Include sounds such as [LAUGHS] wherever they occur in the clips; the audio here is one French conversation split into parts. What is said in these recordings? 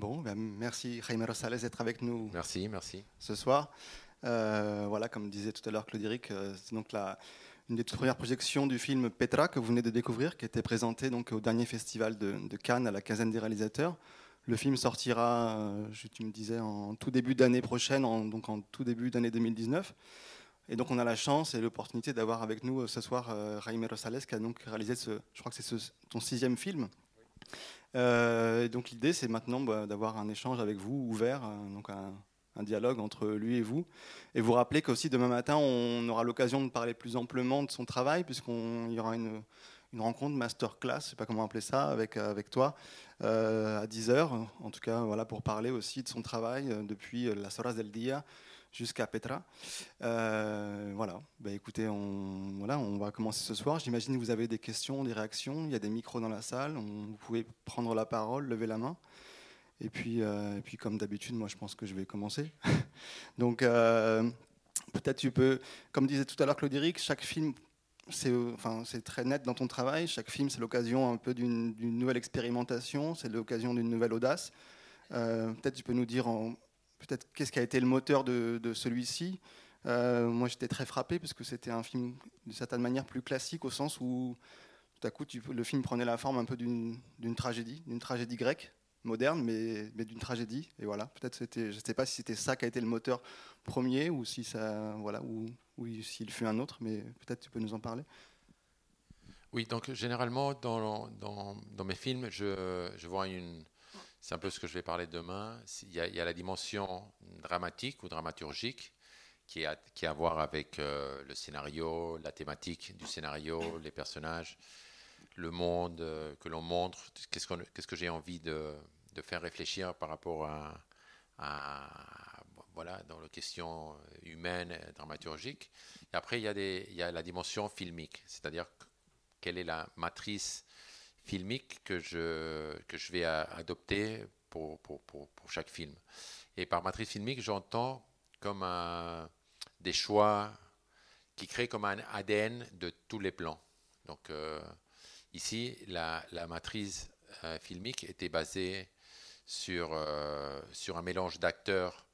Bon, ben, merci Jaime Rosales d'être avec nous. Merci, merci. Ce soir. Euh, voilà, comme disait tout à l'heure Claude Eric, euh, c'est donc la, une des toutes premières projections du film Petra que vous venez de découvrir, qui était présenté donc au dernier festival de, Cannes à la quinzaine des réalisateurs. Le film sortira, euh, je, tu me disais, en tout début d'année prochaine, en, donc en tout début d'année 2019. Et donc on a la chance et l'opportunité d'avoir avec nous ce soir Jaime Rosales qui a donc réalisé ce, je crois que c'est ton sixième film. Et donc l'idée c'est maintenant bah, d'avoir un échange avec vous ouvert, donc un, dialogue entre lui et vous. Et vous rappelez qu'aussi demain matin, on aura l'occasion de parler plus amplement de son travail, puisqu'il y aura une, rencontre, masterclass, je ne sais pas comment appeler ça, avec, avec toi, euh, à 10h, en tout cas, voilà, pour parler aussi de son travail euh, depuis euh, la Soras del Dia jusqu'à Petra. voilà, bah, écoutez, on, voilà, on va commencer ce soir. J'imagine que vous avez des questions, des réactions, il y a des micros dans la salle, vous pouvez prendre la parole, lever la main. Et puis, euh, et puis comme d'habitude, moi je pense que je vais commencer. [LAUGHS] Donc euh, peut-être tu peux, comme disait tout à l'heure Claude Eric, chaque film, c'est enfin, très net dans ton travail. Chaque film, c'est l'occasion un peu d'une nouvelle expérimentation, c'est l'occasion d'une nouvelle audace. Euh, peut-être tu peux nous dire peut-être qu'est-ce qui a été le moteur de, celui-ci. moi j'étais très frappé parce que c'était un film d'une certaine manière plus classique au sens où tout à coup le film prenait la forme un peu d'une tragédie, d'une tragédie grecque moderne, mais, d'une tragédie. Et voilà, peut-être c'était, je ne sais pas si c'était ça qui a été le moteur premier ou si ça, voilà, ou, s'il fut un autre, mais peut-être tu peux nous en parler. Oui, donc généralement dans, mes films, je, vois une, c'est un peu ce que je vais parler demain. Il y a, la dimension dramatique ou dramaturgique qui a, à voir avec euh, le scénario, la thématique du scénario, les personnages le monde euh, que l'on montre, qu'est-ce, que j'ai envie de, faire réfléchir par rapport à, voilà, dans les questions humaines, et dramaturgiques. Et après, il y a la dimension filmique, c'est-à-dire quelle est la matrice filmique que je, que je vais adopter pour, pour, pour, pour chaque film. Et par matrice filmique, j'entends comme un, des choix qui créent comme un ADN de tous les plans. Donc, euh, Ici, la, matrice euh, filmique était basée sur, euh, sur un mélange d'acteurs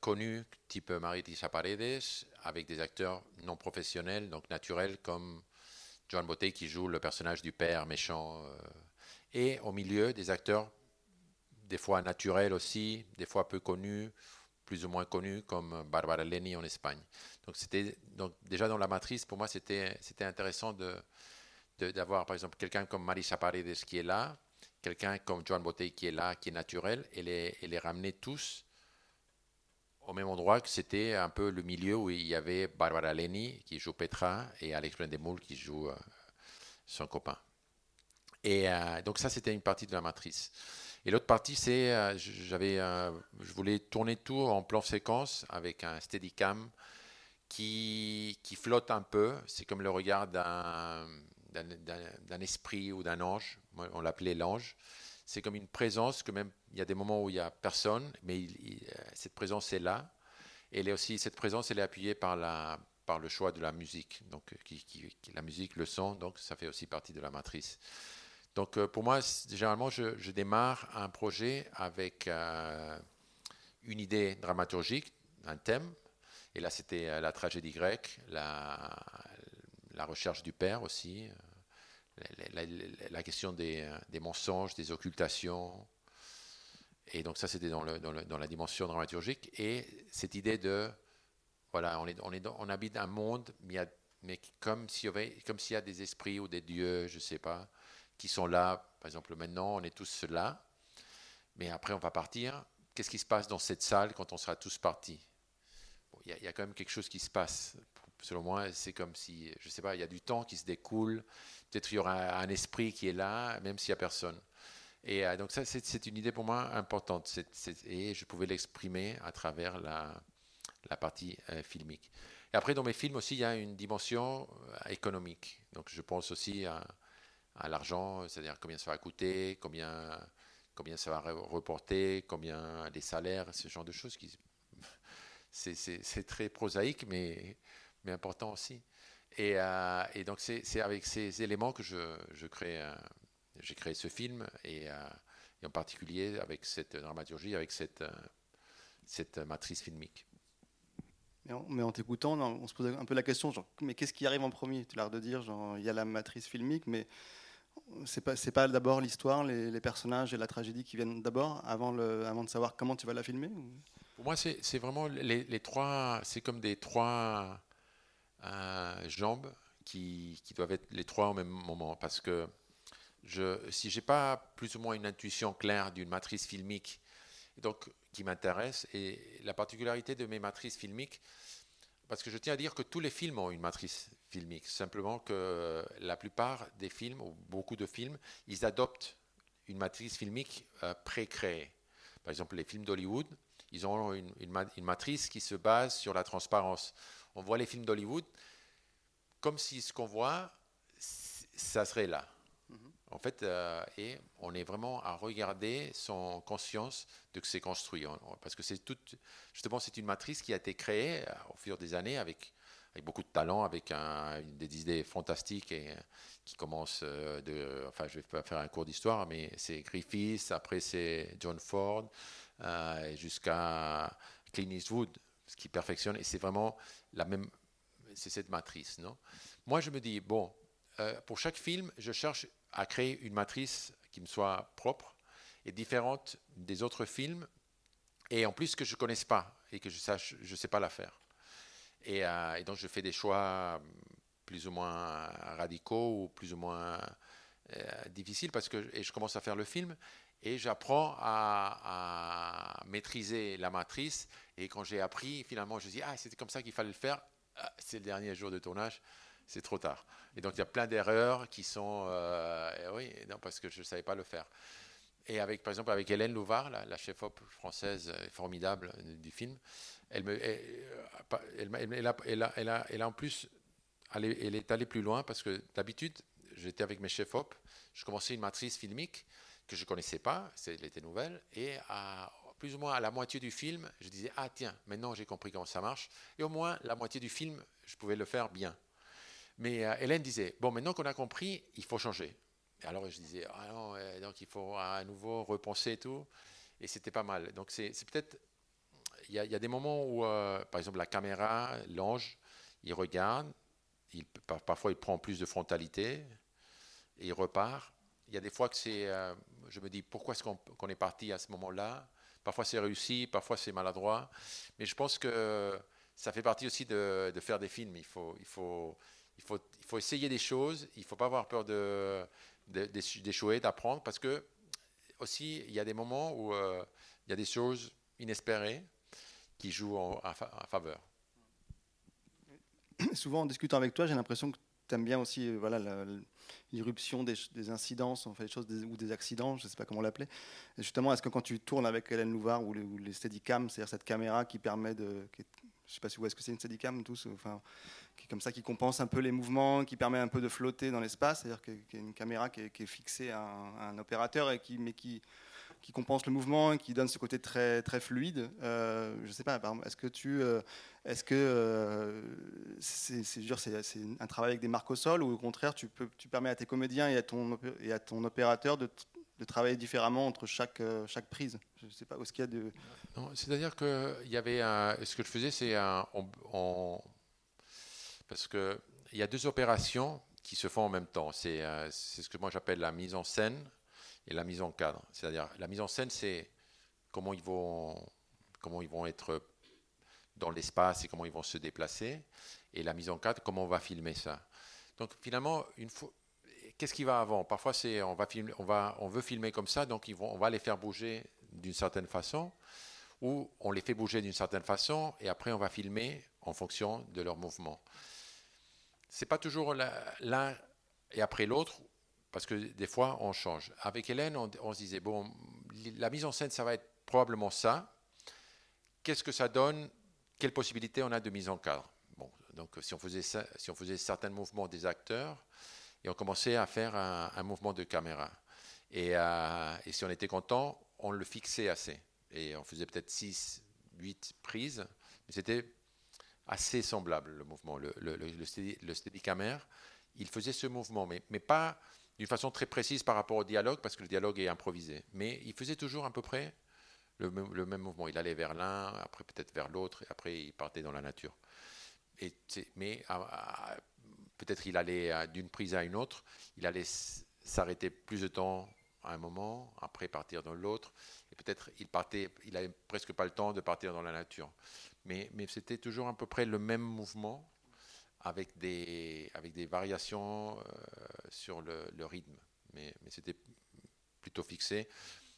connus, type Maritisa Paredes, avec des acteurs non professionnels, donc naturels, comme Joan Botet qui joue le personnage du père méchant, et au milieu des acteurs des fois naturels aussi, des fois peu connus, plus ou moins connus, comme Barbara Leni en Espagne. Donc, c'était, donc déjà dans la matrice, pour moi, c'était, intéressant de, d'avoir par exemple quelqu'un comme Marisa Paredes qui est là, quelqu'un comme Joan Botey qui est là, qui est naturel, et les, et les ramener tous au même endroit que c'était un peu le milieu où il y avait Barbara Leni qui joue Petra et Alex Brendemoulle qui joue euh, son copain. Et euh, donc ça c'était une partie de la matrice. Et l'autre partie c'est euh, j'avais je voulais tourner tout en plan séquence avec un steadicam qui, qui flotte un peu. C'est comme le regard d'un d'un esprit ou d'un ange. on l'appelait l'ange. C'est comme une présence que même il y a des moments où il n'y a personne, mais cette présence est là. Et elle aussi cette présence, elle est appuyée par le choix de la musique. Donc qui, la musique, le son, donc ça fait aussi partie de la matrice. Donc euh, pour moi, généralement, je, démarre un projet avec euh, une idée dramaturgique, un thème. Et là, c'était euh, la tragédie grecque, la recherche du père aussi, euh, la, question des, mensonges, des occultations. Et donc ça, c'était dans, la dimension dramaturgique. Et cette idée de, voilà, on, est, on, habite un monde, mais, comme s'il y, avait, comme s'il y a des esprits ou des dieux, je ne sais pas, qui sont là. Par exemple, maintenant, on est tous là, mais après, on va partir. Qu'est-ce qui se passe dans cette salle quand on sera tous partis? Il y, y, a quand même quelque chose qui se passe selon moi, c'est comme si, je ne sais pas, il y a du temps qui se découle, peut-être il y aura un esprit qui est là, même s'il n'y a personne. Et euh, donc ça, c'est une idée pour moi importante, et je pouvais l'exprimer à travers la, partie euh, filmique. Et après, dans mes films aussi, il y a une dimension euh, économique. Donc je pense aussi à, l'argent, c'est-à-dire combien ça va coûter, combien, combien ça va reporter, combien les salaires, ce genre de choses [LAUGHS] c'est très prosaïque, mais mais important aussi. Et, euh, et donc, c'est avec ces éléments que je, je crée, euh, j'ai créé ce film. Et, euh, et en particulier avec cette dramaturgie, avec cette, cette matrice filmique. Mais en, t'écoutant, on se posait un peu la question, genre, mais qu'est-ce qui arrive en premier? Tu as l'air de dire, genre, il y a la matrice filmique, mais c'est pas, pas d'abord l'histoire, les, personnages et la tragédie qui viennent d'abord, avant, le, avant de savoir comment tu vas la filmer Pour moi, c'est, c'est vraiment les, les, trois, c'est comme des trois jambes qui, doivent être les trois au même moment, parce que je, si j'ai pas plus ou moins une intuition claire d'une matrice filmique, donc qui m'intéresse, et la particularité de mes matrices filmiques, parce que je tiens à dire que tous les films ont une matrice filmique. Simplement que la plupart des films, ou beaucoup de films, ils adoptent une matrice filmique euh, pré-créée. Par exemple, les films d'Hollywood, ils ont une, matrice qui se base sur la transparence. On voit les films d'Hollywood comme si ce qu'on voit, ça serait là. En fait, euh, et on est vraiment à regarder sans conscience de que c'est construit. Parce que c'est tout, justement, c'est une matrice qui a été créée euh, au fur des années avec, avec beaucoup de talent, avec des idées fantastiques et qui commencent euh, de. Enfin, je vais pas faire un cours d'histoire, mais c'est Griffiths, après c'est John Ford, jusqu'à Clint Eastwood, ce qui perfectionne. Et c'est vraiment la même. C'est cette matrice, non? Moi, je me dis, bon, pour chaque film, je cherche à créer une matrice qui me soit propre et différente des autres films, et en plus que je ne connaisse pas et que je sache, je sais pas la faire. Et, euh, donc je fais des choix plus ou moins radicaux ou plus ou moins euh, difficiles parce que et je commence à faire le film et j'apprends à, maîtriser la matrice. Et quand j'ai appris, finalement, je dis ah c'était comme ça qu'il fallait le faire. Ah, c'est le dernier jour de tournage c'est trop tard. Et donc il y a plein d'erreurs qui sont, euh, oui, non, parce que je ne savais pas le faire. Et avec, par exemple, avec Hélène Louvard, la, chef-op française euh, formidable du film, elle, me, elle, a, elle, a, elle, a, en plus, elle est, allée plus loin parce que d'habitude, j'étais avec mes chefs-op, je commençais une matrice filmique que je ne connaissais pas, elle était nouvelle, et à, plus ou moins à la moitié du film, je disais, ah tiens, maintenant j'ai compris comment ça marche, et au moins la moitié du film, je pouvais le faire bien. Mais euh, Hélène disait, bon, maintenant qu'on a compris, il faut changer. Alors je disais, ah non, donc il faut à nouveau repenser et tout. Et c'était pas mal. Donc c'est peut-être, il y, a des moments où, euh, par exemple, la caméra, l'ange, il regarde, il, parfois il prend plus de frontalité et il repart. Il y a des fois que c'est, euh, je me dis, pourquoi est-ce qu'on est parti à ce moment-là? Parfois c'est réussi, parfois c'est maladroit. Mais je pense que ça fait partie aussi de, de faire des films. Il faut, il faut, il faut, il faut essayer des choses, il faut pas avoir peur d'échouer, d'apprendre, parce que aussi, il y a des moments où euh, il y a des choses inespérées qui jouent en, faveur. Souvent, en discutant avec toi, j'ai l'impression que aimes bien aussi euh, voilà, l'irruption des, des, incidences, fait, des choses ou des accidents, je ne sais pas comment l'appeler. Justement, est-ce que quand tu tournes avec Hélène Louvard ou les, Steadicam, c'est-à-dire cette caméra qui permet de. je ne sais pas si vous voyez ce que c'est une Steadicam, tous, enfin, qui comme ça, qui compense un peu les mouvements, qui permet un peu de flotter dans l'espace, c'est-à-dire qu'il y a une caméra qui est, fixée à un, opérateur, et qui, mais qui, qui compense le mouvement et qui donne ce côté très, très fluide. Euh, je sais pas, est-ce que tu, euh, est-ce que euh, c'est, c'est, un travail avec des marques au sol ou au contraire tu, peux, tu permets à tes comédiens et à ton, et à ton opérateur de, de travailler différemment entre chaque, chaque prise? Je ne sais pas où est-ce qu'il y a de... c'est-à-dire que y avait ce que je faisais, c'est un, parce qu'il y a deux opérations qui se font en même temps. Euh, c'est ce que moi j'appelle la mise en scène et la mise en cadre. C'est-à-dire, la mise en scène, c'est comment ils vont, comment ils vont être dans l'espace et comment ils vont se déplacer. Et la mise en cadre, comment on va filmer ça. Donc finalement, une fois, qu'est-ce qui va avant? Parfois, c'est on on on veut filmer comme ça, donc ils vont, on va les faire bouger d'une certaine façon, ou on les fait bouger d'une certaine façon, et après on va filmer en fonction de leur mouvement c'est pas toujours l'un et après l'autre, parce que des fois on change. Avec Hélène, on, se disait bon, la mise en scène, ça va être probablement ça. Qu'est-ce que ça donne? Quelles possibilités on a de mise en cadre? Bon, donc si on faisait si on faisait certains mouvements des acteurs et on commençait à faire un, mouvement de caméra. Et, euh, et, si on était content, on le fixait assez. Et on faisait peut-être 6, 8 prises, mais c'était assez semblable, le mouvement. Le, le, le, steady, il faisait ce mouvement, mais, mais pas d'une façon très précise par rapport au dialogue, parce que le dialogue est improvisé. Mais il faisait toujours à peu près le, même mouvement. Il allait vers l'un, après peut-être vers l'autre, et après il partait dans la nature. Et mais peut-être il allait d'une prise à une autre, il allait s'arrêter plus de temps à un moment, après partir dans l'autre, et peut-être il partait, il avait presque pas le temps de partir dans la nature. Mais, mais c'était toujours à peu près le même mouvement, avec des, avec des variations euh, sur le, rythme. Mais, c'était plutôt fixé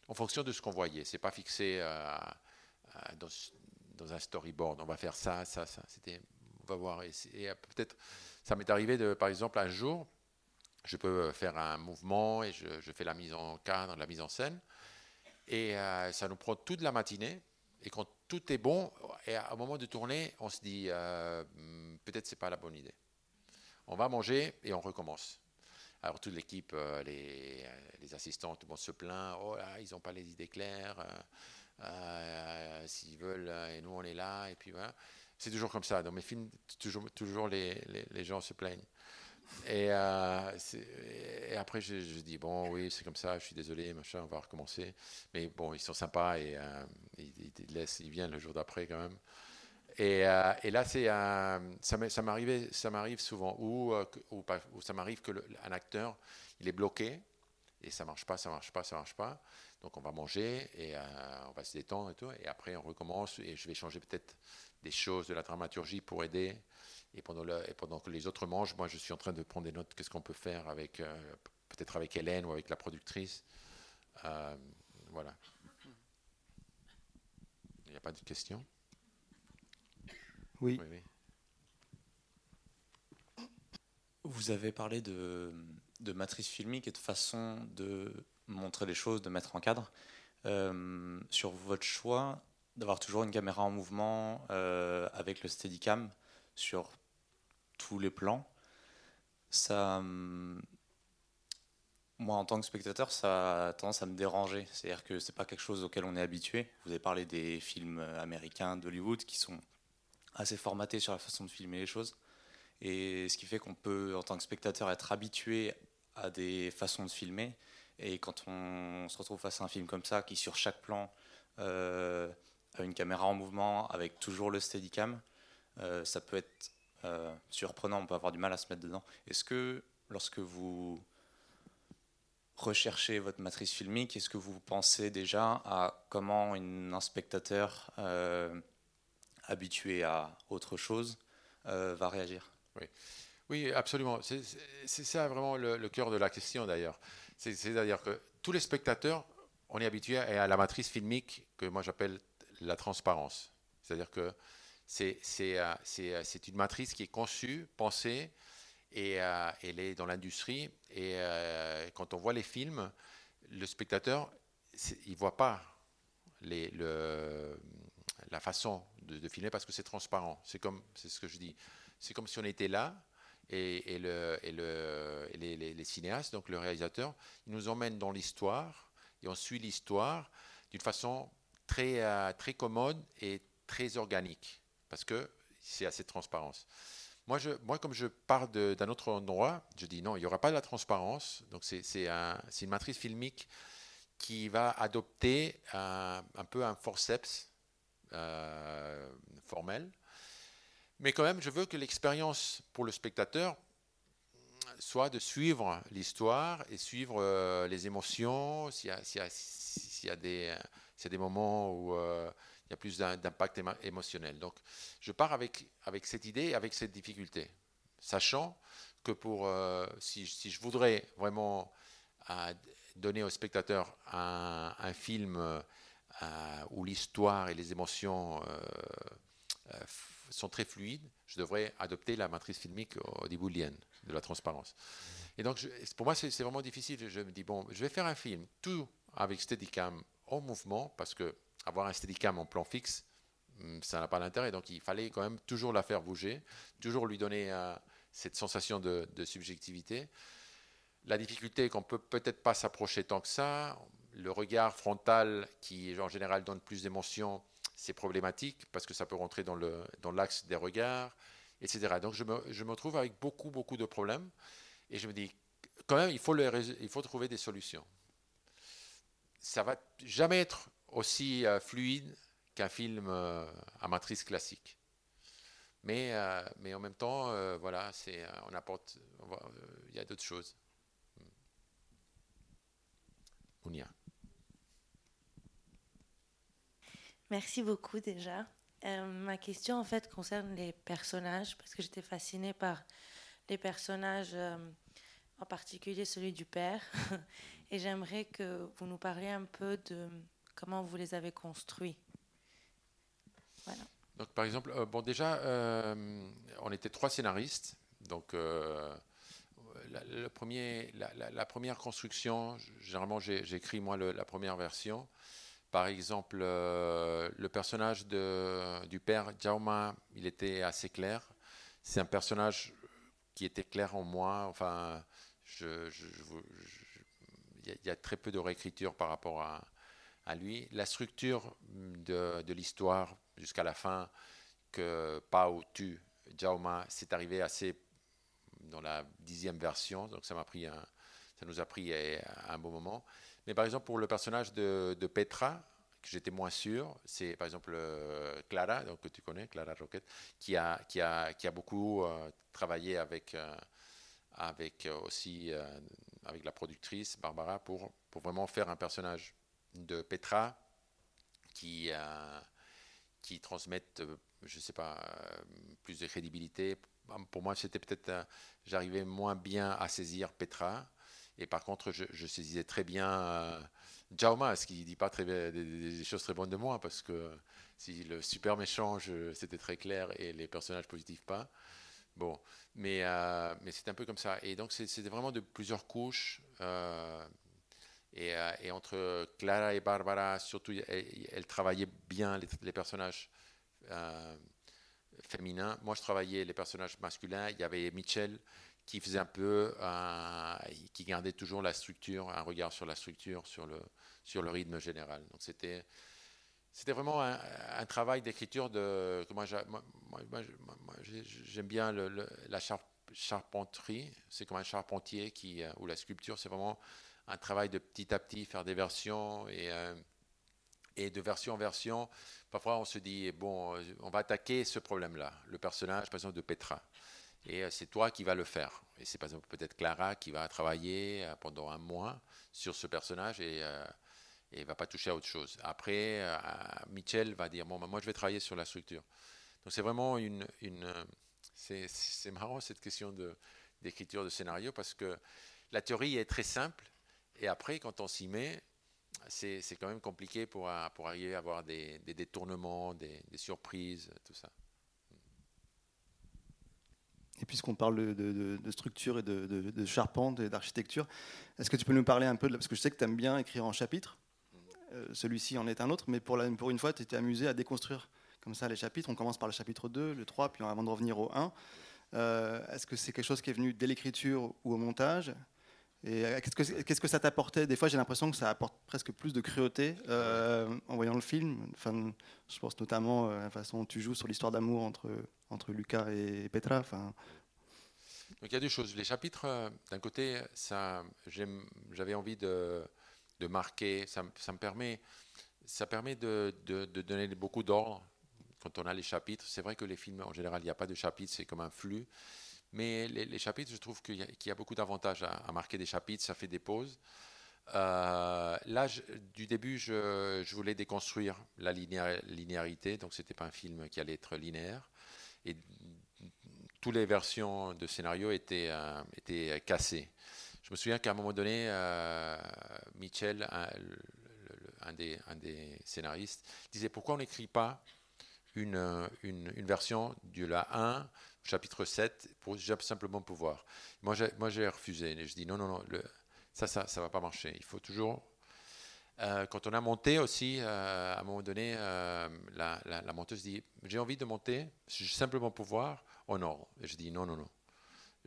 en fonction de ce qu'on voyait. C'est pas fixé euh, dans, un storyboard. On va faire ça, ça, ça. C'était, on va voir. Et, peut-être, ça m'est arrivé de, par exemple, un jour, je peux faire un mouvement et je, fais la mise en cadre, la mise en scène. Et euh, ça nous prend toute la matinée. Et quand tout est bon, et au moment de tourner, on se dit euh, hmm, peut-être c'est pas la bonne idée. On va manger et on recommence. Alors toute l'équipe, euh, les, les, assistants, tout le monde se plaint. Oh là, ils n'ont pas les idées claires. S'ils veulent, et nous on est là. Et puis voilà. C'est toujours comme ça. Dans mes films, toujours, toujours les gens se plaignent. Euh, et, après, je, dis, bon, oui, c'est comme ça, je suis désolé, machin, on va recommencer. Mais bon, ils sont sympas et euh, ils, viennent le jour d'après quand même. Et, euh, là, c'est ça m'arrive souvent, ou, ça m'arrive que un acteur, il est bloqué et ça marche pas, ça marche pas, ça marche pas. Donc on va manger et on va se détendre et tout. Et après, on recommence et je vais changer peut-être des choses de la dramaturgie pour aider. Et pendant, et pendant, que les autres mangent, moi je suis en train de prendre des notes. Qu'est-ce qu'on peut faire avec, euh, peut-être avec Hélène ou avec la productrice. Euh, voilà. Il n'y a pas de questions? Oui. Vous avez parlé de, de, matrice filmique et de façon de montrer les choses, de mettre en cadre. Euh, sur votre choix d'avoir toujours une caméra en mouvement avec le Steadicam sur tous les plans, ça, hum, moi en tant que spectateur, ça a tendance à me déranger. C'est-à-dire que c'est pas quelque chose auquel on est habitué. Vous avez parlé des films américains d'Hollywood qui sont assez formatés sur la façon de filmer les choses. Et ce qui fait qu'on peut, en tant que spectateur, être habitué à des façons de filmer. Et quand on se retrouve face à un film comme ça, qui sur chaque plan euh, a une caméra en mouvement avec toujours le steadicam, euh, ça peut être euh, surprenant, on peut avoir du mal à se mettre dedans. Est-ce que lorsque vous recherchez votre matrice filmique, est-ce que vous pensez déjà à comment un spectateur euh, habitué à autre chose va réagir? Oui. oui, absolument. C'est ça vraiment le, cœur de la question d'ailleurs. C'est-à-dire que tous les spectateurs, on est habitué à la matrice filmique que moi j'appelle la transparence. C'est-à-dire que c'est une matrice qui est conçue, pensée, et euh, elle est dans l'industrie. Et quand on voit les films, le spectateur, il ne voit pas la façon de, filmer parce que c'est transparent. C'est comme, ce que je dis. C'est comme si on était là et, le, et, le, les, cinéastes, donc le réalisateur, il nous emmène dans l'histoire et on suit l'histoire d'une façon très, très commode et très organique parce que c'est assez de transparence. Moi, moi, comme je pars d'un autre endroit, je dis non, il n'y aura pas de la transparence. Donc, c'est un, une matrice filmique qui va adopter un, peu un forceps euh, formel. Mais quand même, je veux que l'expérience pour le spectateur soit de suivre l'histoire et suivre euh, les émotions, s'il y, y, y, a des moments où euh, il y a plus d'impact émotionnel. Donc, je pars avec, cette idée, avec cette difficulté, sachant que pour, euh, si, je voudrais vraiment euh, donner au spectateur un, un film euh, où l'histoire et les émotions sont très fluides, je devrais adopter la matrice filmique hollywoodienne de la transparence. Et donc, pour moi, c'est vraiment difficile. Je me dis, bon, je vais faire un film, tout avec Steadicam en mouvement, parce que avoir un steadicam en plan fixe, hmm, ça n'a pas d'intérêt. Donc il fallait quand même toujours la faire bouger, toujours lui donner euh, cette sensation de, subjectivité. La difficulté est qu'on peut peut-être pas s'approcher tant que ça. Le regard frontal, qui en général donne plus d'émotion, c'est problématique parce que ça peut rentrer dans l'axe des regards, etc. Donc je me, je me, retrouve avec beaucoup, beaucoup de problèmes. Et je me dis, quand même, il faut, il faut trouver des solutions. Ça va jamais être aussi fluide qu'un film à matrice classique. Mais, mais en même temps, voilà, c'est, on apporte, il y a d'autres choses. Ounia. Merci beaucoup déjà. Euh, ma question en fait concerne les personnages parce que j'étais fascinée par les personnages, euh, en particulier celui du père. [LAUGHS] Et j'aimerais que vous nous parliez un peu de comment vous les avez construits. Voilà. Donc par exemple, euh, bon déjà, on était trois scénaristes. Donc premier, la, première construction, généralement j'écris moi la première version. Par exemple, euh, le personnage de, du père Jauma, il était assez clair. C'est un personnage qui était clair en moi. Enfin, il y, a très peu de réécriture par rapport à, à lui. La structure de, l'histoire jusqu'à la fin, que Pao tue Jauma, c'est arrivé assez dans la dixième version, donc ça nous a pris un bon moment. Mais par exemple, pour le personnage de, Petra, que j'étais moins sûr, c'est par exemple euh, Clara, que tu connais, Clara Roquette, qui a, beaucoup euh, travaillé avec, euh, aussi avec la productrice Barbara pour vraiment faire un personnage de Petra qui, qui transmette, je ne sais pas, plus de crédibilité. Pour moi, c'était peut-être, j'arrivais moins bien à saisir Petra. Et par contre, je, je saisissais très bien Jauma, ce qui ne dit pas très, des, choses très bonnes de moi, parce que si le super méchant, c'était très clair, et les personnages positifs pas. Bon, mais, euh, mais c'est un peu comme ça. Et donc, c'était vraiment de plusieurs couches. Euh, et, euh, et, entre Clara et Barbara, surtout, elles, travaillaient bien les, personnages féminins. Moi, je travaillais les personnages masculins. Il y avait Mitchell qui faisait un peu, qui gardait toujours la structure, un regard sur la structure, sur le, sur le rythme général. Donc c'était c'était vraiment un, travail d'écriture de moi, j'aime bien la charpenterie. C'est comme un charpentier qui ou la sculpture, c'est vraiment un travail de petit à petit faire des versions et euh, de version en version. Parfois, on se dit bon, on va attaquer ce problème-là, le personnage, par exemple, de Petra. Et euh, c'est toi qui vas le faire. Et c'est par exemple peut-être Clara qui va travailler euh, pendant un mois sur ce personnage et et va pas toucher à autre chose. Après, euh, Michel va dire bon, bah, moi je vais travailler sur la structure. Donc c'est vraiment une, c'est marrant cette question d'écriture de scénario parce que la théorie est très simple et après quand on s'y met, c'est quand même compliqué pour, pour arriver à avoir des, des détournements, des, des, surprises, tout ça. Et puisqu'on parle de, de, structure et de, charpente et d'architecture, est-ce que tu peux nous parler un peu de parce que je sais que tu aimes bien écrire en chapitres euh, celui-ci en est un autre, mais pour, la, pour une fois, tu étais amusé à déconstruire comme ça les chapitres. On commence par le chapitre 2, le 3, puis avant de revenir au 1. Euh, est-ce que c'est quelque chose qui est venu dès l'écriture ou au montage? Et euh, qu'est-ce que, ça t'apportait? Des fois, j'ai l'impression que ça apporte presque plus de cruauté en voyant le film. Enfin, je pense notamment à la façon dont tu joues sur l'histoire d'amour entre, entre Lucas et Petra. Enfin. Donc il y a deux choses. Les chapitres, d'un côté, j'avais envie de, de marquer. Ça, me permet, ça permet de, donner beaucoup d'ordre quand on a les chapitres. C'est vrai que les films, en général, il n'y a pas de chapitres, c'est comme un flux. Mais les, chapitres, je trouve qu'il y, a beaucoup d'avantages à, marquer des chapitres, ça fait des pauses. Euh, là, du début, je, voulais déconstruire la linéarité, donc ce n'était pas un film qui allait être linéaire. Et toutes les versions de scénario étaient, euh, cassées. Je me souviens qu'à un moment donné, euh, Michel, un, des, scénaristes, disait pourquoi on n'écrit pas une, version du la 1, chapitre 7, pour simplement pouvoir. Moi, j'ai refusé. Je dis non, non, non, ça, ça ne va pas marcher. Il faut toujours. Euh, quand on a monté aussi, euh, à un moment donné, la, la, monteuse dit J'ai envie de monter, simplement pouvoir en ordre. Et je dis non, non, non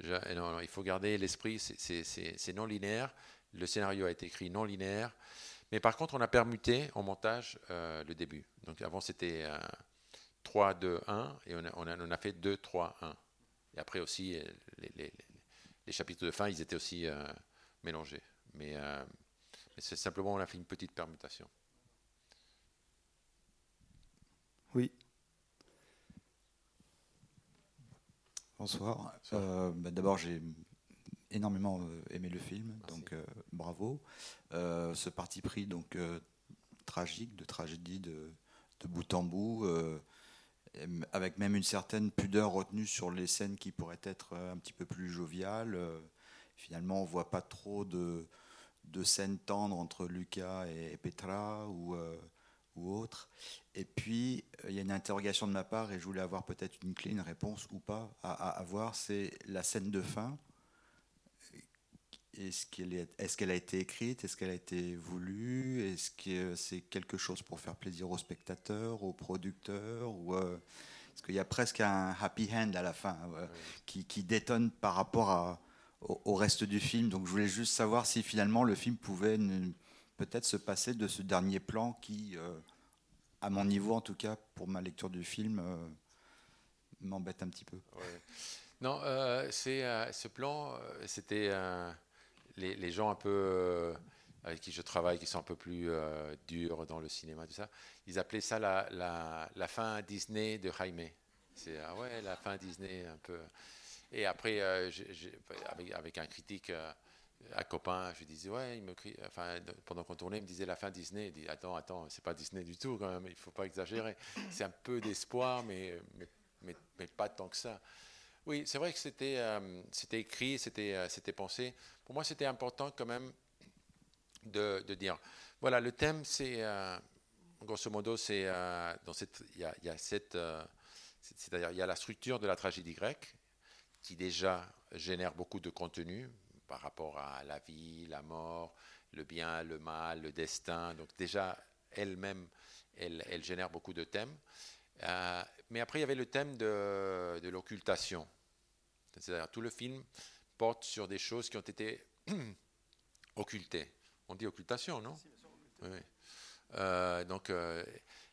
non, il faut garder l'esprit, c'est non linéaire. Le scénario a été écrit non linéaire. Mais par contre, on a permuté en montage euh, le début. Donc avant, c'était 3, 2, 1, et on a, on, a, fait 2, 3, 1. Et après aussi, les, les, les, chapitres de fin, ils étaient aussi euh, mélangé. Mais, c'est simplement, on a fait une petite permutation. Oui. Bonsoir. Bah, d'abord, j'ai énormément aimé le film, donc bravo. ce parti pris donc tragique, de tragédie de, de bout en bout, euh, avec même une certaine pudeur retenue sur les scènes qui pourraient être euh, un petit peu plus joviales. Euh, finalement, on voit pas trop de, scènes tendres entre Lucas et Petra ou, ou autre. Et puis, il y a une interrogation de ma part, et je voulais avoir peut-être une clé, une réponse ou pas à, à avoir, c'est la scène de fin est-ce qu'elle est, qu'elle a été écrite? Est-ce qu'elle a été voulue? Est-ce que c'est quelque chose pour faire plaisir aux spectateurs, aux producteurs ou euh, Est-ce qu'il y a presque un happy end à la fin euh, qui, détonne par rapport à, au, reste du film. Donc je voulais juste savoir si finalement le film pouvait peut-être se passer de ce dernier plan qui, euh, à mon niveau en tout cas, pour ma lecture du film, m'embête un petit peu. Non, c'est ce plan, c'était un les, gens un peu euh, avec qui je travaille, qui sont un peu plus euh, durs dans le cinéma, tout ça, ils appelaient ça la, fin Disney de Jaime. C'est ah ouais, la fin Disney un peu. Et après, euh, avec, un critique, un copain, je disais ouais, il me crie, enfin pendant qu'on tournait, il me disait la fin Disney. Il dit attends, attends, c'est pas Disney du tout quand même. Il faut pas exagérer. C'est un peu d'espoir, mais, mais, pas tant que ça. Oui, c'est vrai que c'était c'était écrit, c'était c'était pensé. Pour moi, c'était important quand même de, dire, voilà, le thème, c'est, euh, grosso modo, c'est, euh, dans il y a, cette, euh, c'est-à-dire, il y a la structure de la tragédie grecque qui déjà génère beaucoup de contenu par rapport à la vie, la mort, le bien, le mal, le destin. Donc déjà, elle-même, elle, elle génère beaucoup de thèmes. Mais après, il y avait le thème de, de l'occultation. C'est-à-dire, tout le film porte sur des choses qui ont été [CLEARS THROAT] occultées. On dit occultation, non? Oui. Euh, donc, euh,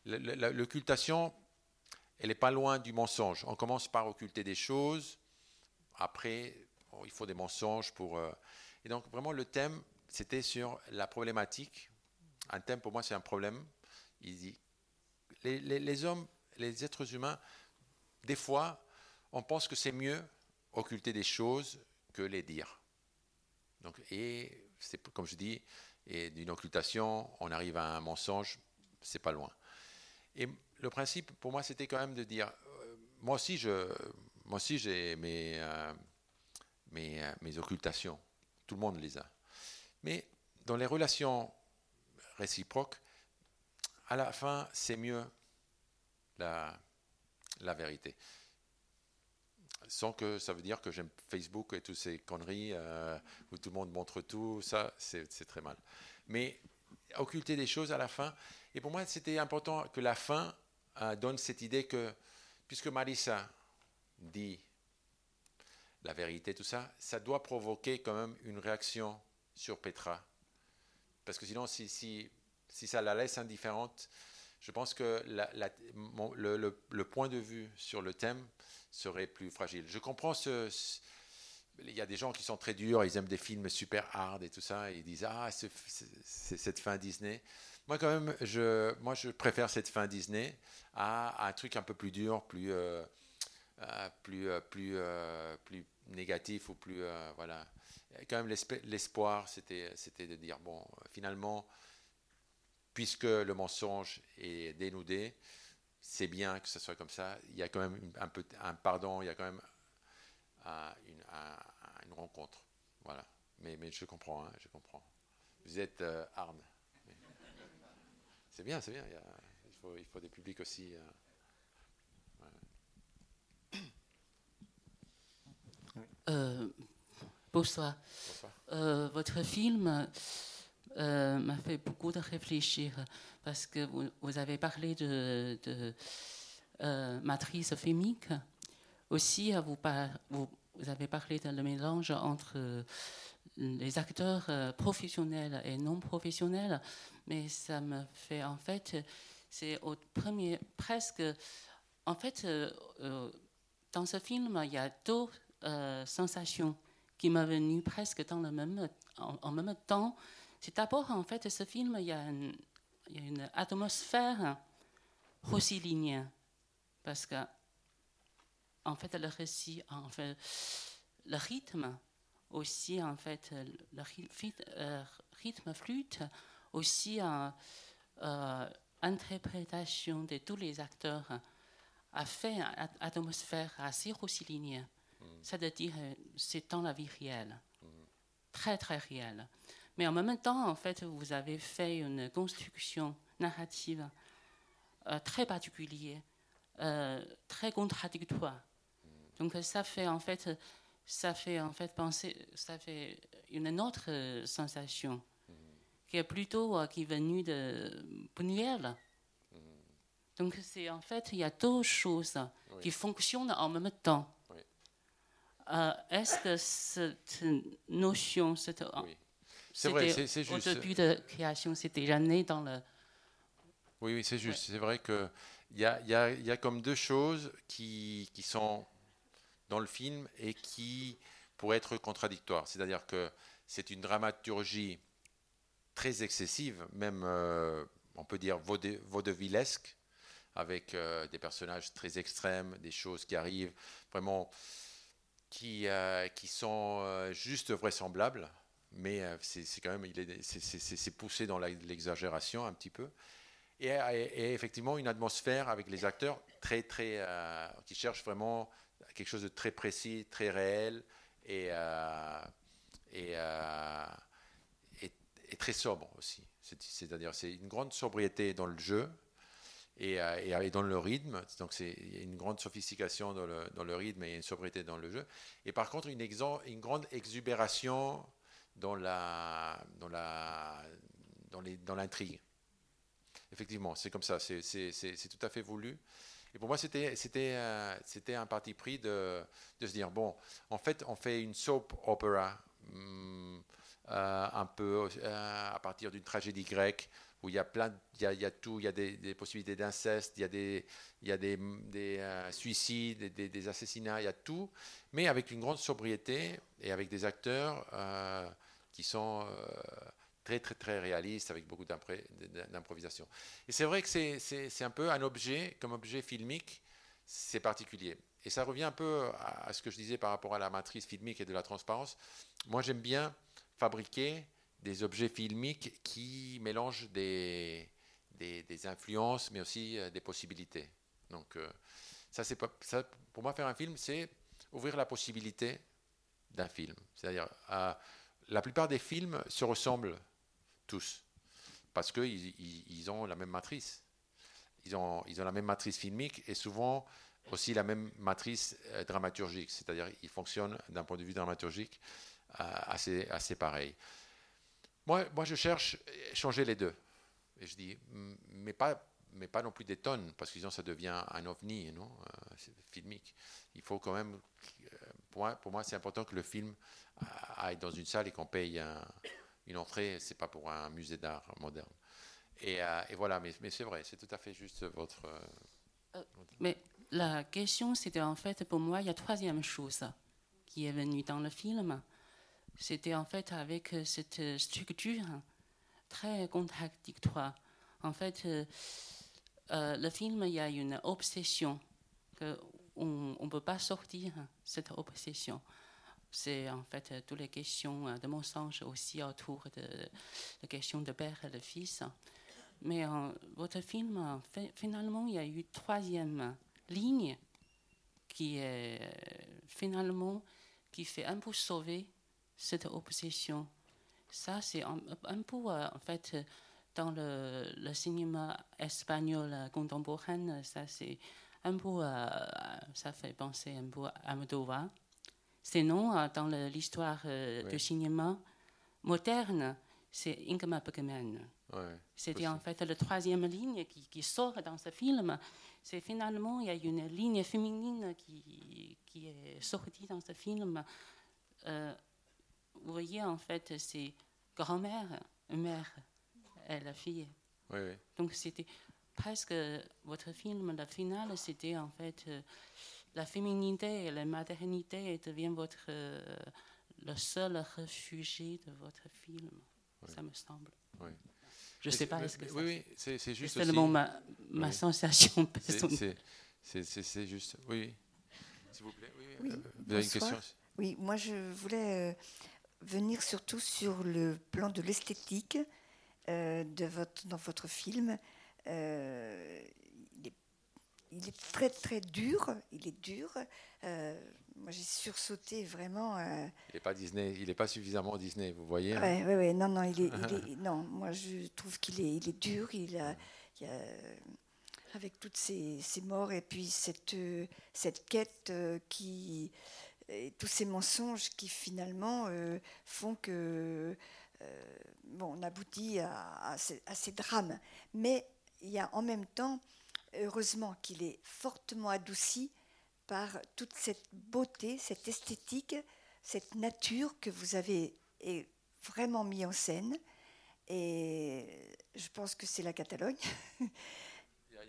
l'occultation, elle n'est pas loin du mensonge. On commence par occulter des choses, après, il faut des mensonges pour... Euh, et donc, vraiment, le thème, c'était sur la problématique. Un thème, pour moi, c'est un problème. Il dit, les, les hommes, les êtres humains, des fois, on pense que c'est mieux occulter des choses que les dire. Donc, et c'est comme je dis, et d'une occultation, on arrive à un mensonge, c'est pas loin. Et le principe pour moi, c'était quand même de dire, euh, moi aussi, je, moi aussi, j'ai mes, euh, mes, euh, mes occultations. Tout le monde les a. Mais dans les relations réciproques, à la fin, c'est mieux la, vérité sans que ça veut dire que j'aime Facebook et toutes ces conneries euh, où tout le monde montre tout, ça, c'est très mal. Mais occulter des choses à la fin, et pour moi, c'était important que la fin euh, donne cette idée que, puisque Marissa dit la vérité, tout ça, ça doit provoquer quand même une réaction sur Petra. Parce que sinon, si, si, si ça la laisse indifférente, je pense que le, point de vue sur le thème serait plus fragile. Je comprends il y a des gens qui sont très durs, ils aiment des films super hard et tout ça, et ils disent ah c'est cette fin Disney. Moi quand même, je, moi je préfère cette fin Disney à, un truc un peu plus dur, plus euh, euh, plus euh, plus négatif ou plus voilà. Quand même l'espoir, c'était de dire bon finalement puisque le mensonge est dénudé, c'est bien que ce soit comme ça. Il y a quand même un peu un pardon, il y a quand même une, une, rencontre. Voilà. Mais, mais je comprends, hein, je comprends. Vous êtes euh, C'est bien, c'est bien. Il, faut, il, faut, des publics aussi. Euh, euh, bonsoir. bonsoir. Euh, votre film euh, m'a fait beaucoup de réfléchir parce que vous, avez parlé de, euh, matrice fémique. Aussi, vous, avez parlé de le mélange entre euh, les acteurs professionnels et non professionnels, mais ça me fait en fait, c'est au premier presque, en fait, dans ce film, il y a deux sensations qui m'est venu presque dans le même, en, même temps. C'est d'abord, en fait, ce film, il y a une, il y a une atmosphère rossinienne. Parce que, en fait, le récit, en fait, le rythme, aussi, en fait, le euh, rythme flûte, aussi euh, interprétation de tous les acteurs a fait une atmosphère assez rossilinienne. Mm. C'est-à-dire, c'est dans la vie réelle. Mm. Très, très réelle. Mais en même temps, en fait, vous avez fait une construction narrative euh, très particulière, euh, très contradictoire. Donc, ça fait en fait, ça fait en fait penser, ça fait une autre sensation qui est plutôt euh, qui est venu de Buñuel. Donc c'est en fait il y a deux choses qui fonctionnent en même temps. Euh, est-ce que cette notion, cette oui. C'est vrai, c'est juste. Au début de création, c'était né dans le. Oui, oui, c'est juste. C'est vrai que il y a, y, a, y a, comme deux choses qui, qui sont dans le film et qui pourraient être contradictoires. C'est-à-dire que c'est une dramaturgie très excessive, même euh, on peut dire vaudevillesque, avec euh, des personnages très extrêmes, des choses qui arrivent vraiment qui, euh, qui sont juste vraisemblables, mais c'est quand même c'est poussé dans l'exagération un petit peu. Et, effectivement une atmosphère avec les acteurs très très qui cherchent vraiment quelque chose de très précis, très réel et et est très sobre aussi. C'est-à-dire, c'est une grande sobriété dans le jeu et, euh, dans le rythme. Donc, c'est une grande sophistication dans le, dans le, rythme et une sobriété dans le jeu. Et par contre, une grande exubération dans la, dans la, dans les, dans l'intrigue. Effectivement, c'est comme ça. C'est, tout à fait voulu. Et pour moi, c'était, c'était, euh, c'était un parti pris de, de, se dire bon, en fait, on fait une soap opera. Hum, euh, un peu euh, à partir d'une tragédie grecque où il y a plein, il y a, tout, il y a des, possibilités d'inceste, il y a des, il y a des, des suicides, des, des, assassinats, il y a tout, mais avec une grande sobriété et avec des acteurs qui sont très très très réalistes, avec beaucoup d'improvisation. Et c'est vrai que c'est un peu un objet, comme objet filmique, c'est particulier. Et ça revient un peu à, à, ce que je disais par rapport à la matrice filmique et de la transparence. Moi j'aime bien fabriquer des objets filmiques qui mélangent des, des, influences, mais aussi euh, des possibilités. Donc, euh, ça, c'est pour moi, faire un film, c'est ouvrir la possibilité d'un film. C'est-à-dire, la plupart des films se ressemblent tous, parce qu'ils ils, ont la même matrice. Ils ont, la même matrice filmique et souvent aussi la même matrice euh, dramaturgique, c'est-à-dire ils fonctionnent d'un point de vue dramaturgique assez, assez pareil. Moi, moi, je cherche changer les deux. Et je dis, mais pas, mais pas non plus des tonnes, parce que ça devient un ovni, non euh, filmique. Il faut quand même, euh, pour moi, pour moi c'est important que le film aille dans une salle et qu'on paye une entrée, c'est pas pour un musée d'art moderne. Et, euh, voilà, mais, c'est vrai, c'est tout à fait juste votre... mais la question, c'était en fait, pour moi, il y a troisième chose qui est venue dans le film c'était en fait avec euh, cette euh, structure très contradictoire. En fait, euh, le film, il y a une obsession que on ne peut pas sortir cette obsession. C'est en fait toutes les questions de mensonge aussi autour de la question de père et de fils. Mais votre film, finalement, il y a eu une troisième ligne qui est finalement qui fait un peu sauver cette obsession. Ça, c'est un, peu, euh, en fait, dans le, le cinéma espagnol contemporain, ça, c'est un peu, euh, ça fait penser un peu à Almodovar. Sinon, euh, dans l'histoire du cinéma moderne, c'est Ingmar Bergman. C'était en fait la troisième ligne qui, qui, sort dans ce film. C'est finalement, il y a une ligne féminine qui, qui est sortie dans ce film vous voyez, en fait, c'est grand-mère, mère et la fille. Oui, oui. Donc, c'était presque votre film, la finale, c'était en fait euh, la féminité et la maternité devient votre, euh, le seul réfugié de votre film, ça me semble. Je ne sais pas. est-ce que oui, oui, c'est juste. C'est seulement ma, ma sensation personnelle. C'est juste. Oui. S'il vous plaît. Oui, euh, vous avez une question Oui, moi je voulais euh, venir surtout sur le plan de l'esthétique euh, de votre, dans votre film. Euh, il est très très dur, il est dur. Euh, moi j'ai sursauté vraiment. Euh, il n'est pas Disney, il n'est pas suffisamment Disney, vous voyez. Oui, hein. oui, non, non, il est, [LAUGHS] non. Moi je trouve qu'il est, il est dur. Il a, avec toutes ces, ces, morts et puis cette, cette quête qui, et tous ces mensonges qui finalement font que bon, on aboutit à, à, ces, à ces drames. Mais il y a en même temps heureusement qu'il est fortement adouci par toute cette beauté, cette esthétique, cette nature que vous avez vraiment mis en scène. Et je pense que c'est la Catalogne. [LAUGHS]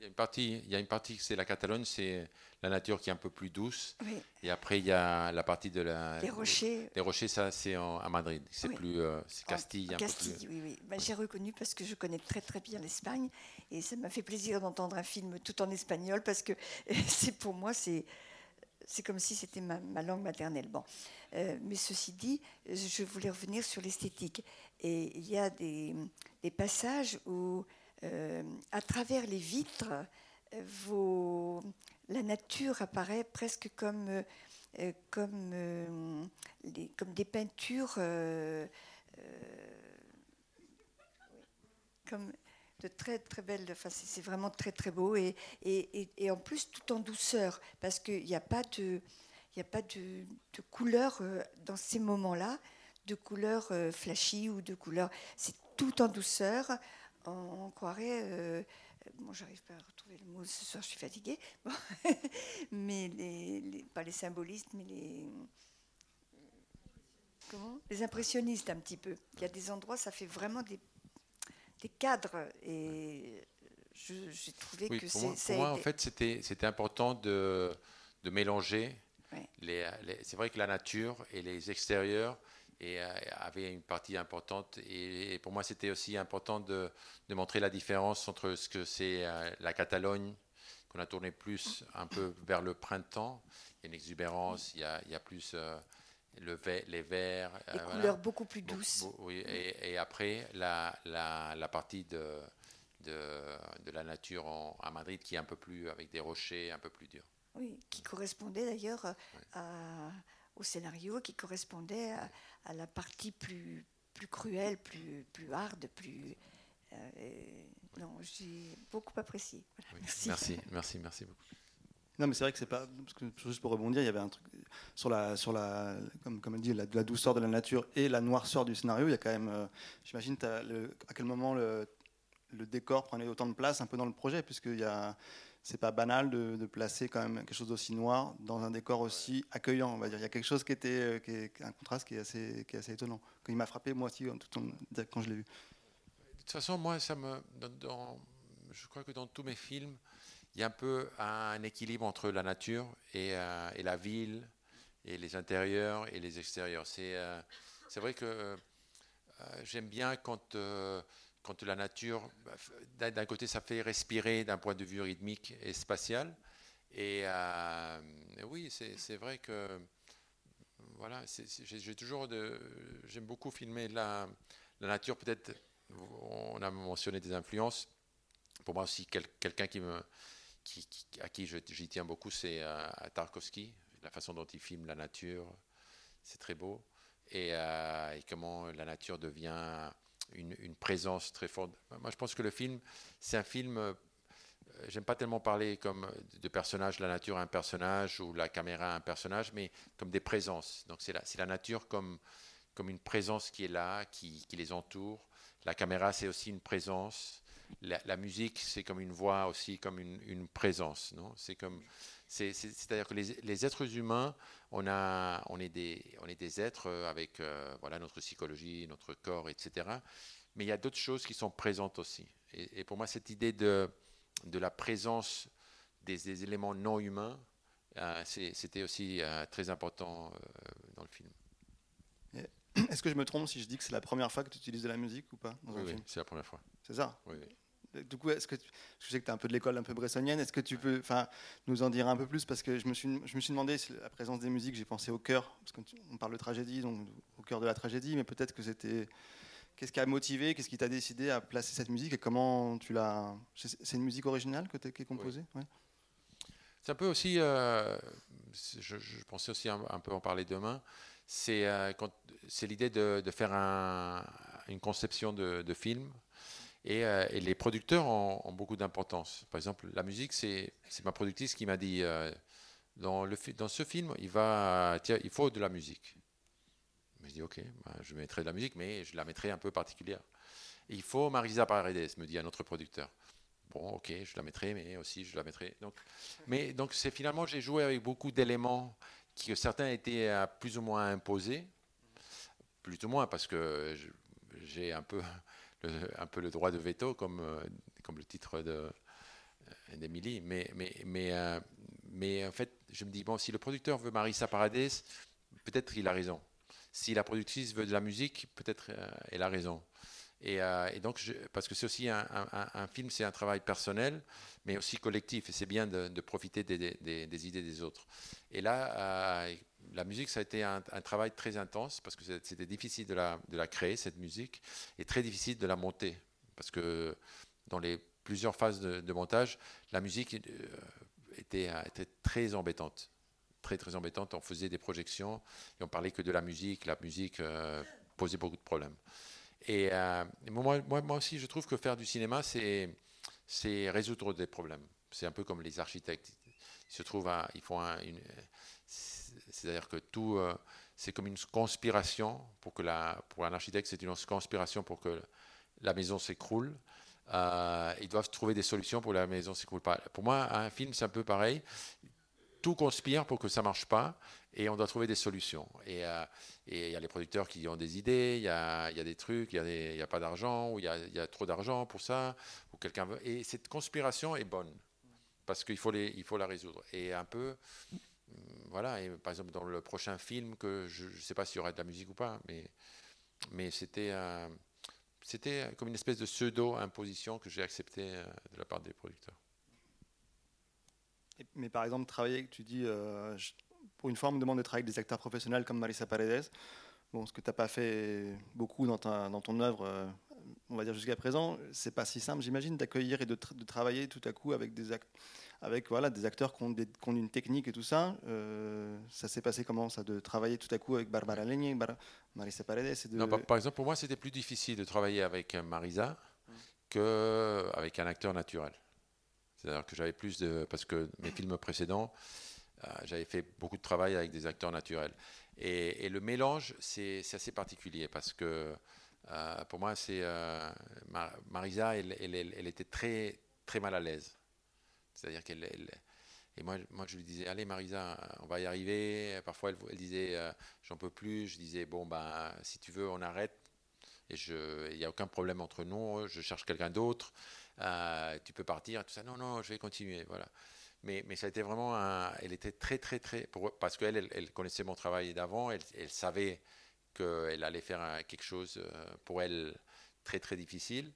Il y a une partie, il y a une partie c'est la Catalogne, c'est la nature qui est un peu plus douce. Et après, il y a la partie de la. Les rochers. Les rochers, ça, c'est à Madrid. C'est plus. Euh, c'est Castille. Castille, oui, oui. Ben, j'ai reconnu parce que je connais très, très bien l'Espagne. Et ça m'a fait plaisir d'entendre un film tout en espagnol parce que [LAUGHS] c'est pour moi, c'est. C'est comme si c'était ma, langue maternelle. Bon. Euh, mais ceci dit, je voulais revenir sur l'esthétique. Et il y a des, des passages où à travers les vitres, vos, la nature apparaît presque comme, euh, comme, euh, des peintures, comme de très très belles. Enfin, c'est vraiment très très beau et, et, et, en plus tout en douceur parce qu'il n'y a pas de il a pas de, de couleur dans ces moments-là, de couleurs flashy ou de couleurs. C'est tout en douceur on, croirait. Euh, bon, j'arrive pas à retrouver le mot ce soir, je suis fatiguée. [LAUGHS] mais les, pas les symbolistes, mais les. Comment? Les impressionnistes, un petit peu. Il y a des endroits, ça fait vraiment des, des cadres. Et j'ai trouvé que c'est. Pour moi, en fait, c'était important de, de mélanger. les, c'est vrai que la nature et les extérieurs et euh, avait une partie importante. Et, pour moi, c'était aussi important de, de, montrer la différence entre ce que c'est euh, la Catalogne, qu'on a tourné plus un peu vers le printemps. Il y a une exubérance, il y a, il y a plus euh, le les verts. Les couleurs beaucoup plus douces. oui, et, après, la, la, la partie de, de, de, la nature en, à Madrid qui est un peu plus avec des rochers un peu plus durs. Oui, qui correspondait d'ailleurs au scénario, qui correspondait à, à la partie plus, plus cruelle, plus, plus hard, plus. Euh, non, j'ai beaucoup apprécié. merci. merci. [LAUGHS] merci, merci, beaucoup. Non, mais c'est vrai que c'est pas. Parce que, juste pour rebondir, il y avait un truc sur la, sur la, comme, comme elle dit, la, la, douceur de la nature et la noirceur du scénario. Il y a quand même, euh, j'imagine, à quel moment le, le, décor prenait autant de place un peu dans le projet, puisqu'il y a, c'est pas banal de, placer quand même quelque chose d'aussi noir dans un décor aussi accueillant. On va dire, il y a quelque chose qui était, euh, qui est, un contraste qui est assez, qui est assez étonnant. Il m'a frappé moi aussi quand je l'ai vu. De toute façon, moi, ça me, dans, je crois que dans tous mes films, il y a un peu un équilibre entre la nature et, euh, et la ville, et les intérieurs et les extérieurs. C'est, euh, c'est vrai que j'aime bien quand quand la nature, d'un côté, ça fait respirer d'un point de vue rythmique et spatial. Et euh, oui, c'est vrai que voilà, j'ai toujours j'aime beaucoup filmer la, nature. Peut-être, on a mentionné des influences. Pour moi aussi, quelqu'un qui me, à qui j'y tiens beaucoup, c'est euh, Tarkovsky. La façon dont il filme la nature, c'est très beau. Et, euh, et, comment la nature devient une, présence très forte. Moi, je pense que le film, c'est un film. Euh, j'aime pas tellement parler comme de personnages, la nature un personnage ou la caméra un personnage, mais comme des présences. Donc c'est la, la nature comme, comme une présence qui est là, qui, les entoure. La caméra, c'est aussi une présence. La, musique, c'est comme une voix aussi, comme une, une présence. Non? C'est comme, c'est-à-dire que les, les, êtres humains on, a, on, est des, on est des êtres avec euh, voilà, notre psychologie, notre corps, etc. Mais il y a d'autres choses qui sont présentes aussi. Et, pour moi, cette idée de, de la présence des, éléments non humains, euh, c'était aussi euh, très important dans le film. [CLEARS THROAT] Est-ce que je me trompe si je dis que c'est la première fois que tu utilises de la musique ou pas dans Oui, oui c'est la première fois. C'est ça? Oui. Du coup, est-ce que je sais que tu es un peu de l'école un peu bressonienne, est-ce que tu peux enfin, nous en dire un peu plus? Parce que je me suis, je me suis demandé si la présence des musiques, j'ai pensé au cœur, parce qu'on parle de tragédie, donc au cœur de la tragédie, mais peut-être que c'était. Qu'est-ce qui a motivé, qu'est-ce qui t'a décidé à placer cette musique et comment tu l'as. C'est une musique originale que tu qui est composée? C'est un peu aussi. Euh, je, pensais aussi un, peu en parler demain. C'est euh, l'idée de, de, faire un, une conception de, de film euh, et, les producteurs ont, beaucoup d'importance. Par exemple, la musique, c'est ma productrice qui m'a dit euh, dans, ce film, il, faut de la musique. Je dis ok, ben, je mettrai de la musique, mais je la mettrai un peu particulière. il faut Marisa Paredes, me dit un autre producteur. Bon, ok, je la mettrai, mais aussi je la mettrai. Donc, mais donc c'est finalement j'ai joué avec beaucoup d'éléments qui certains étaient euh, plus ou moins imposés, plus ou moins parce que j'ai un peu un peu le droit de veto, comme, euh, comme le titre euh, d'Emily. Mais, mais, mais, euh, mais en fait, je me dis, bon, si le producteur veut Marissa Paradis, peut-être il a raison. Si la productrice veut de la musique, peut-être elle a raison. Et, donc, parce que c'est aussi un, film, c'est un travail personnel, mais aussi collectif. Et c'est bien de, profiter des, des, idées des autres. Et là, la musique, ça a été un, travail très intense parce que c'était difficile de la, créer, cette musique, et très difficile de la monter. Parce que dans les plusieurs phases de, montage, la musique euh, était, était, très embêtante. Très, très embêtante. On faisait des projections et on parlait que de la musique. La musique euh, posait beaucoup de problèmes. Et euh, moi, aussi, je trouve que faire du cinéma, c'est résoudre des problèmes. C'est un peu comme les architectes. Ils se trouvent ils font une, c'est-à-dire que tout, euh, c'est comme une conspiration pour que la, pour un architecte, c'est une conspiration pour que la maison s'écroule. Euh, ils doivent trouver des solutions pour que la maison s'écroule pas. Pour moi, un film, c'est un peu pareil. Tout conspire pour que ça marche pas et on doit trouver des solutions. Et euh, il y a les producteurs qui ont des idées, il y a, y a, des trucs, il n'y a, a, pas d'argent, ou il y, y a, trop d'argent pour ça, ou quelqu'un veut. Et cette conspiration est bonne parce qu'il faut, les, il faut la résoudre. Et un peu, voilà, et par exemple dans le prochain film, que je ne sais pas s'il y aura de la musique ou pas, mais, mais c'était comme une espèce de pseudo-imposition que j'ai acceptée euh, de la part des producteurs. mais par exemple, travailler, tu dis, euh, pour une fois, on me demande de travailler avec des acteurs professionnels comme Marisa Paredes. Bon, ce que tu n'as pas fait beaucoup dans, dans ton œuvre, euh, on va dire jusqu'à présent, c'est pas si simple, j'imagine, d'accueillir et de, travailler tout à coup avec des avec voilà, des acteurs qui ont, une technique et tout ça. Euh, ça s'est passé comment ça de travailler tout à coup avec Barbara Legne, Marisa Paredes non, Par exemple, pour moi, c'était plus difficile de travailler avec Marisa qu'avec un acteur naturel. C'est-à-dire que j'avais plus de. Parce que mes films précédents, euh, j'avais fait beaucoup de travail avec des acteurs naturels. Et, le mélange, c'est assez particulier parce que euh, pour moi, c'est Marisa, elle, était très, très mal à l'aise c'est-à-dire qu'elle. et moi, moi, je lui disais, allez Marisa, on va y arriver. Parfois, elle, disait, euh, j'en peux plus. Je disais, bon, ben, si tu veux, on arrête. Et il n'y a aucun problème entre nous. Je cherche quelqu'un d'autre. Euh, tu peux partir. Non, non, je vais continuer. Voilà. Mais, mais ça a été vraiment. Elle était très, très, très. Parce qu'elle, elle, connaissait mon travail d'avant. Elle, savait qu'elle allait faire quelque chose euh, pour elle très, très difficile.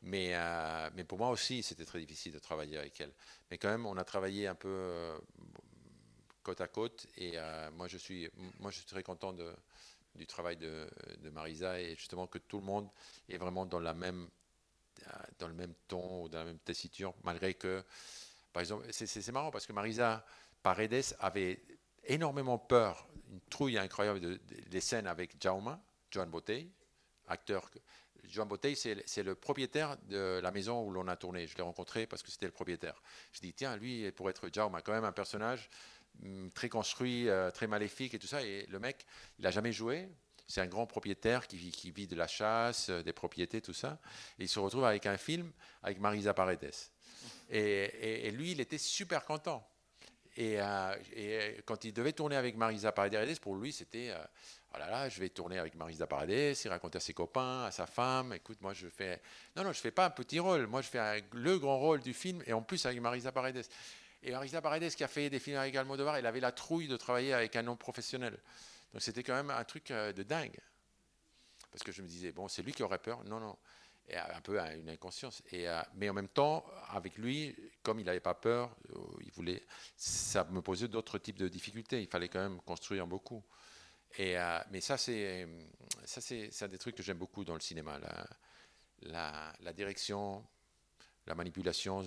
Mais, euh, mais pour moi aussi, c'était très difficile de travailler avec elle. Mais quand même, on a travaillé un peu euh, côte à côte. Et moi, je suis, moi, je suis très content de, du travail de, de, Marisa et justement que tout le monde est vraiment dans, la même, dans le même ton ou dans la même tessiture, malgré que, par exemple, c'est marrant parce que Marisa Paredes avait énormément peur, une trouille incroyable de, des scènes avec Jauma, Joan Botey, acteur Jean Botey, c'est le propriétaire de la maison où l'on a tourné. Je l'ai rencontré parce que c'était le propriétaire. Je dis, tiens, lui, pour être Jaume, a quand même un personnage hum, très construit, euh, très maléfique et tout ça. Et le mec, il n'a jamais joué. C'est un grand propriétaire qui, vit de la chasse, euh, des propriétés, tout ça. Et il se retrouve avec un film avec Marisa Paredes. Et, lui, il était super content. Et, euh, quand il devait tourner avec Marisa Paredes, pour lui, c'était oh là là, je vais tourner avec Marisa Paredes, il raconte à ses copains, à sa femme, écoute, moi je fais... Non, non, je fais pas un petit rôle, moi je fais le grand rôle du film, et en plus avec Marisa Paredes. Et Marisa Paredes, qui a fait des films avec Almodovar, elle avait la trouille de travailler avec un nom professionnel. Donc c'était quand même un truc euh, de dingue. parce que je me disais, bon, c'est lui qui aurait peur. Non, non. Et un peu à une inconscience. Et, mais en même temps, avec lui, comme il n'avait pas peur, il voulait, ça me posait d'autres types de difficultés. Il fallait quand même construire beaucoup. Et, mais ça, c'est, ça c'est, un des trucs que j'aime beaucoup dans le cinéma. La, la direction, la manipulation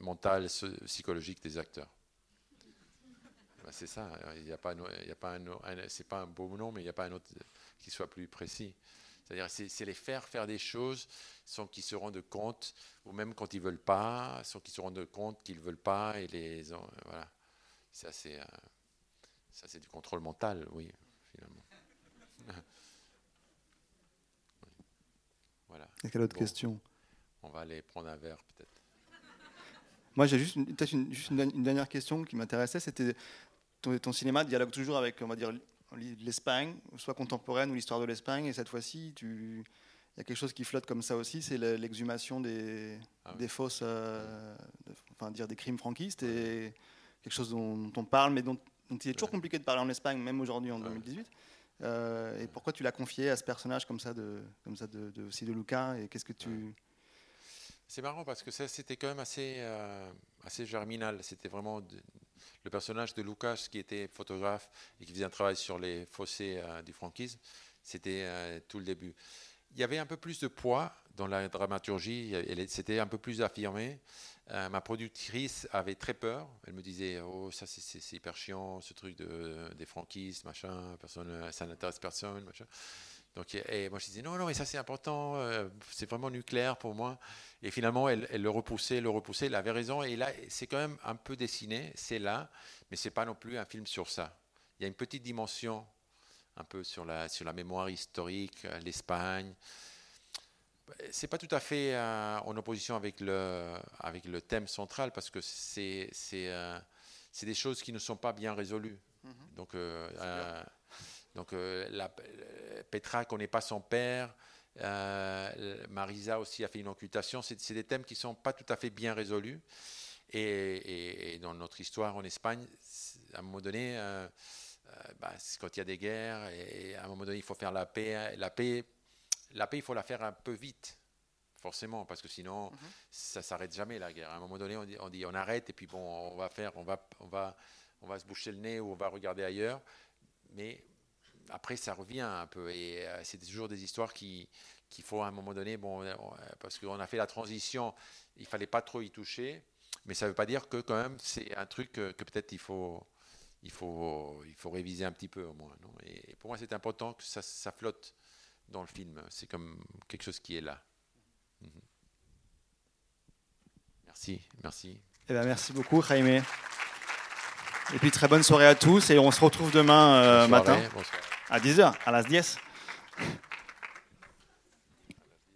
mentale, psychologique des acteurs. Ben, c'est ça, il n'y a pas, un, pas un beau nom, mais il n'y a pas un autre qui soit plus précis. C'est-à-dire, c'est, les faire faire des choses sans qu'ils se rendent compte, ou même quand ils veulent pas, sans qu'ils se rendent compte qu'ils veulent pas, et les, voilà. Ça c'est, euh, du contrôle mental, oui, finalement. [LAUGHS] Voilà. Et quelle autre question? on va aller prendre un verre peut-être. Moi, j'ai juste, peut-être une, juste une, dernière question qui m'intéressait. C'était ton, cinéma dialogue toujours avec, on va dire, l'Espagne, soit contemporaine ou l'histoire de l'Espagne. Et cette fois-ci, il y a quelque chose qui flotte comme ça aussi, c'est l'exhumation des, ah des fausses, euh, enfin dire des crimes franquistes et quelque chose dont, on parle, mais dont, il est toujours compliqué de parler en Espagne, même aujourd'hui en 2018. Euh, et pourquoi tu l'as confié à ce personnage comme ça de, comme ça de, aussi de Luca et qu'est-ce que tu c'est marrant parce que ça, c'était quand même assez, euh, assez germinal. C'était vraiment le personnage de Lucas qui était photographe et qui faisait un travail sur les fossés euh, du franquisme. C'était euh, tout le début. Il y avait un peu plus de poids dans la dramaturgie, c'était un peu plus affirmé. ma productrice avait très peur. Elle me disait Oh, ça c'est hyper chiant, ce truc de, des franquistes, machin, personne, ça n'intéresse personne. Donc, et moi, je disais, non, non, mais ça, c'est important, euh, c'est vraiment nucléaire pour moi. Et finalement, elle, le repoussait, le repoussait, elle avait raison. Et là, c'est quand même un peu dessiné, c'est là, mais c'est pas non plus un film sur ça. Il y a une petite dimension un peu sur la, sur la mémoire historique, euh, l'Espagne. C'est pas tout à fait euh, en opposition avec le, avec le thème central, parce que c'est c'est des choses qui ne sont pas bien résolues. Mm-hmm. Donc, donc euh, la, euh, Petra ne connaît pas son père. Euh, Marisa aussi a fait une occultation. C'est des thèmes qui ne sont pas tout à fait bien résolus. Et, dans notre histoire en Espagne, à un moment donné, bah, quand il y a des guerres, et à un moment donné, il faut faire la paix. La paix, la paix il faut la faire un peu vite forcément, parce que sinon, mhm. ça s'arrête jamais la guerre. À un moment donné, on dit, on dit, on arrête et puis bon, on va faire, on va, on va, on va se boucher le nez ou on va regarder ailleurs. Mais après, ça revient un peu. Et euh, c'est toujours des histoires qui qu'il faut à un moment donné, bon, euh, parce qu'on a fait la transition, il fallait pas trop y toucher, mais ça ne veut pas dire que quand même c'est un truc que, peut-être il faut, il, faut, il faut réviser un petit peu au moins. Non? Et pour moi, c'est important que ça, ça, flotte dans le film. C'est comme quelque chose qui est là. Mhm. Merci, merci. Eh ben, merci beaucoup, Jaime. Et puis très bonne soirée à tous et on se retrouve demain euh, matin. À 10h, a las 10.